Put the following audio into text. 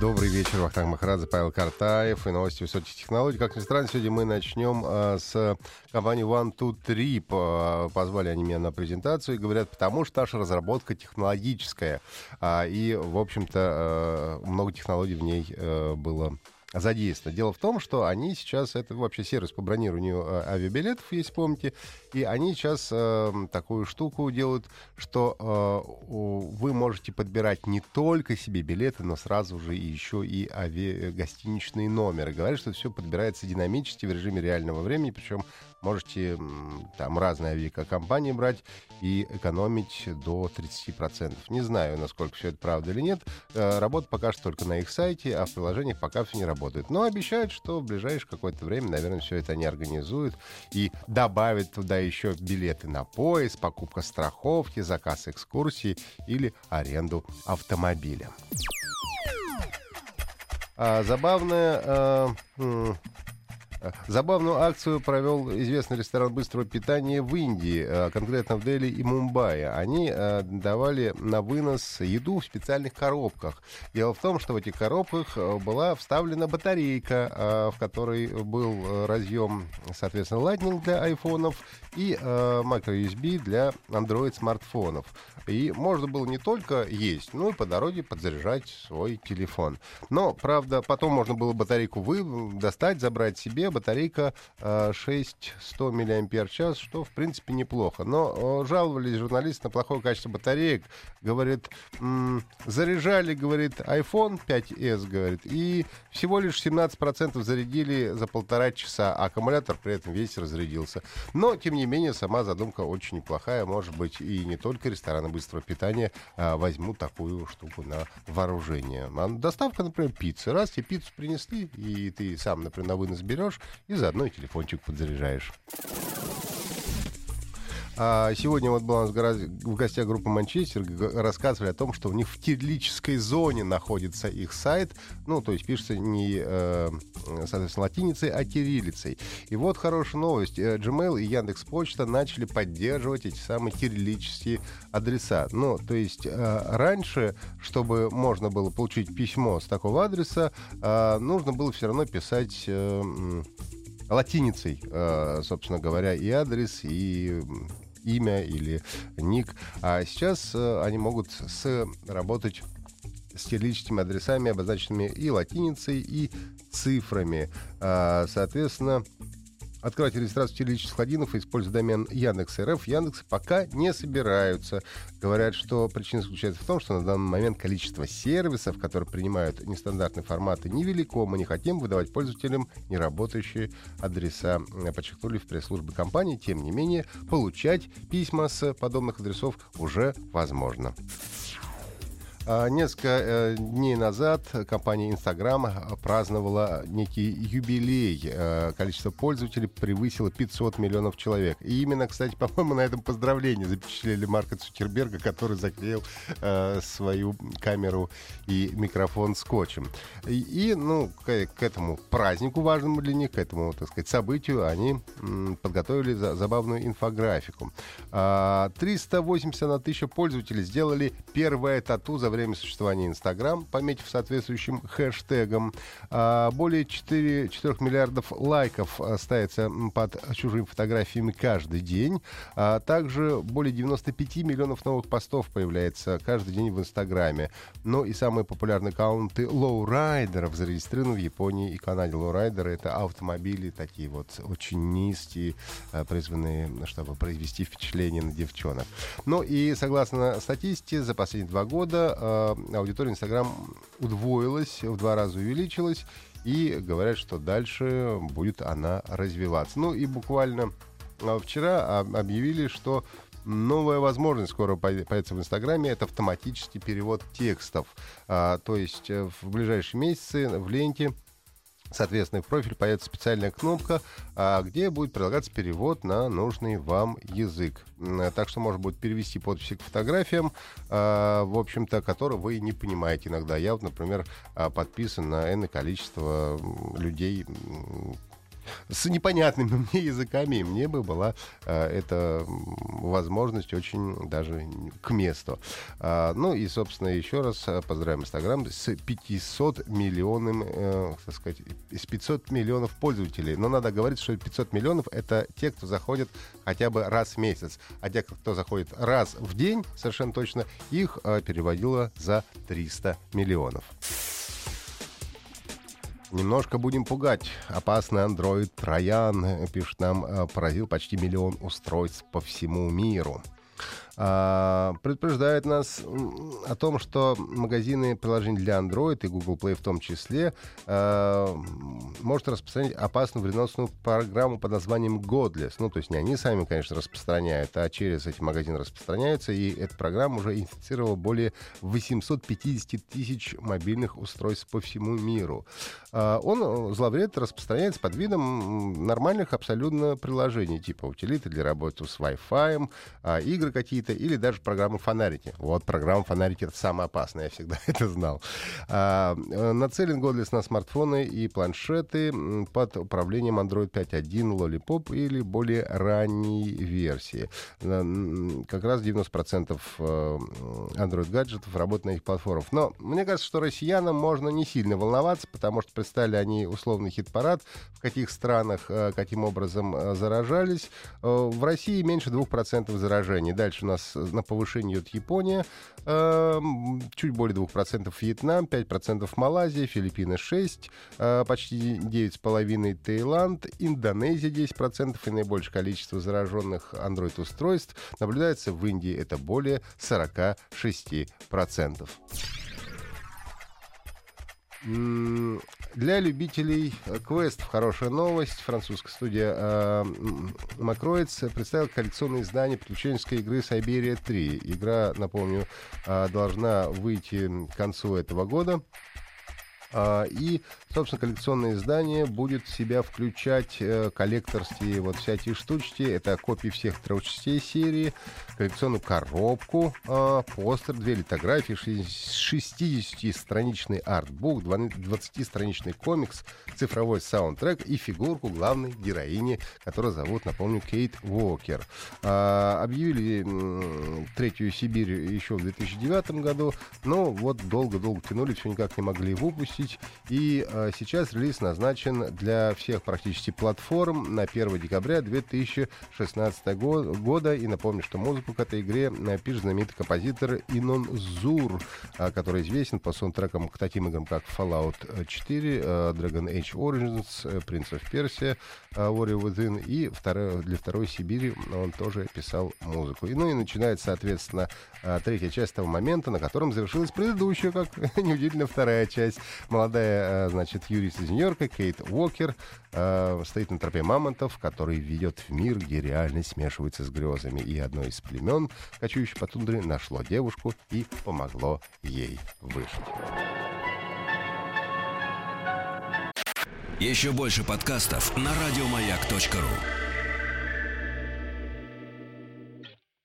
Добрый вечер, Вахтанг Махарадзе, Павел Картаев и новости высоких технологий. Как ни странно, сегодня мы начнем а, с компании One Two Trip. А, позвали они меня на презентацию и говорят, потому что наша разработка технологическая. А, и, в общем-то, а, много технологий в ней а, было задействовано. Дело в том, что они сейчас, это вообще сервис по бронированию э, авиабилетов, если помните, и они сейчас э, такую штуку делают, что э, вы можете подбирать не только себе билеты, но сразу же еще и ави... гостиничные номеры. Говорят, что все подбирается динамически в режиме реального времени, причем можете там разные авиакомпании брать и экономить до 30%. Не знаю, насколько все это правда или нет. Э, работа пока что только на их сайте, а в приложениях пока все не работает. Но обещают, что в ближайшее какое-то время, наверное, все это они организуют и добавят туда еще билеты на поезд, покупка страховки, заказ экскурсии или аренду автомобиля. А, забавная а, Забавную акцию провел известный ресторан быстрого питания в Индии, э, конкретно в Дели и Мумбаи. Они э, давали на вынос еду в специальных коробках. Дело в том, что в этих коробках э, была вставлена батарейка, в которой был разъем, соответственно, Lightning для айфонов и microUSB для Android смартфонов. И можно было не только есть, но и по дороге подзаряжать свой телефон. Но, правда, потом можно было батарейку вы достать, забрать себе, батарейка 6100 мАч, что, в принципе, неплохо. Но жаловались журналисты на плохое качество батареек. Говорит, заряжали, говорит, iPhone 5s, говорит, и всего лишь 17% зарядили за полтора часа, а аккумулятор при этом весь разрядился. Но, тем не менее, сама задумка очень неплохая. Может быть, и не только рестораны быстрого питания а, возьмут такую штуку на вооружение. А доставка, например, пиццы. Раз тебе пиццу принесли, и ты сам, например, на вынос берешь, и заодно и телефончик подзаряжаешь. А сегодня вот была у нас в гостях группа Манчестер, рассказывали о том, что у них в кириллической зоне находится их сайт, ну, то есть пишется не, э, соответственно, латиницей, а кириллицей. И вот хорошая новость. Э, Gmail и Яндекс Почта начали поддерживать эти самые кириллические адреса. Ну, то есть э, раньше, чтобы можно было получить письмо с такого адреса, нужно было все равно писать латиницей, собственно говоря, и адрес, и имя или ник. А сейчас э, они могут с, работать с кириллическими адресами, обозначенными и латиницей, и цифрами. А, соответственно, Открывать регистрацию кириллических логинов и использовать домен Яндекс.РФ Яндекс пока не собираются. Говорят, что причина заключается в том, что на данный момент количество сервисов, которые принимают нестандартные форматы, невелико. Мы не хотим выдавать пользователям неработающие адреса. Подчеркнули в пресс-службе компании. Тем не менее, получать письма с подобных адресов уже возможно. А, несколько э, дней назад компания Instagram праздновала некий юбилей. Э, количество пользователей превысило 500 миллионов человек. И именно, кстати, по-моему, на этом поздравлении запечатлели Марка Цукерберга, который заклеил э, свою камеру и микрофон скотчем. И, ну, к, этому празднику важному для них, к этому, так сказать, событию они подготовили за, забавную инфографику. А, 380 на тысячу пользователей сделали первое тату за время существования Инстаграм, пометив соответствующим хэштегом. А, более 4, 4 миллиардов лайков ставится под чужими фотографиями каждый день. А также более 95 миллионов новых постов появляется каждый день в Инстаграме. Ну и самые популярные аккаунты лоурайдеров зарегистрированы в Японии и Канаде. Лоурайдеры — это автомобили такие вот очень низкие, а, призванные, чтобы произвести впечатление на девчонок. Ну и согласно статистике, за последние два года Э, аудитория Инстаграм удвоилась, в два раза увеличилась, и говорят, что дальше будет она развиваться. Ну и буквально э, вчера объявили, что новая возможность скоро появится в Инстаграме, это автоматический перевод текстов. А, то есть э, в ближайшие месяцы в ленте Соответственно, в профиль появится специальная кнопка, а, где будет предлагаться перевод на нужный вам язык. Так что можно будет перевести подписи к фотографиям, а, в общем-то, которые вы не понимаете иногда. Я вот, например, а, подписан на энное количество людей, с непонятными мне языками, и мне бы была э, эта возможность очень даже к месту. А, ну и, собственно, еще раз э, поздравим Инстаграм с 500 миллионным, э, так сказать, с 500 миллионов пользователей. Но надо говорить, что 500 миллионов — это те, кто заходит хотя бы раз в месяц. А те, кто заходит раз в день, совершенно точно, их э, переводило за 300 миллионов. Немножко будем пугать. Опасный андроид Троян, пишет нам, э, поразил почти миллион устройств по всему миру. А, предупреждает нас о том, что магазины приложений для Android и Google Play в том числе а, может распространять опасную вредоносную программу под названием Godless. Ну, то есть не они сами, конечно, распространяют, а через эти магазины распространяются, и эта программа уже инфицировала более 850 тысяч мобильных устройств по всему миру. А, он, зловред, распространяется под видом нормальных абсолютно приложений, типа утилиты для работы с Wi-Fi, игры какие-то, какие-то, или даже программы фонарики. Вот программа фонарики — это самое опасное, я всегда это знал. А, э, нацелен Godless на смартфоны и планшеты под управлением Android 5.1 Lollipop или более ранней версии. Как раз 90% э, Android-гаджетов работают на этих платформах. Но мне кажется, что россиянам можно не сильно волноваться, потому что представили они условный хит-парад, в каких странах, э, каким образом заражались. В России меньше 2% заражений. Дальше нас на повышение идет Япония, э, чуть более 2% Вьетнам, 5% Малайзия, Филиппины 6%, э, почти 9,5% Таиланд, Индонезия 10% и наибольшее количество зараженных Android-устройств наблюдается в Индии, это более 46%. Для любителей э, квестов хорошая новость. Французская студия э, Макроиц представила коллекционное издание приключенческой игры Siberia 3. Игра, напомню, э, должна выйти к концу этого года. А, и, собственно, коллекционное издание будет в себя включать э, коллекторские вот всякие штучки. Это копии всех трех частей серии, коллекционную коробку, а, постер, две литографии, 60-страничный артбук, 20-страничный комикс, цифровой саундтрек и фигурку главной героини, которую зовут, напомню, Кейт Уокер. А, объявили третью Сибирь еще в 2009 году, но вот долго-долго тянули, все никак не могли выпустить выпустить. И э, сейчас релиз назначен для всех практически платформ на 1 декабря 2016 го- года. И напомню, что музыку к этой игре э, пишет знаменитый композитор Инон Зур, э, который известен по саундтрекам к таким играм, как Fallout 4, э, Dragon Age Origins, э, Prince of Persia, э, Warrior Within. И второй, для второй Сибири он тоже писал музыку. И, ну и начинается, соответственно, третья часть того момента, на котором завершилась предыдущая, как неудивительно, вторая часть молодая, э, значит, юрист из Нью-Йорка Кейт Уокер э, стоит на тропе мамонтов, который ведет в мир, где реальность смешивается с грезами. И одно из племен, кочующих по тундре, нашло девушку и помогло ей выжить. Еще больше подкастов на радиомаяк.ру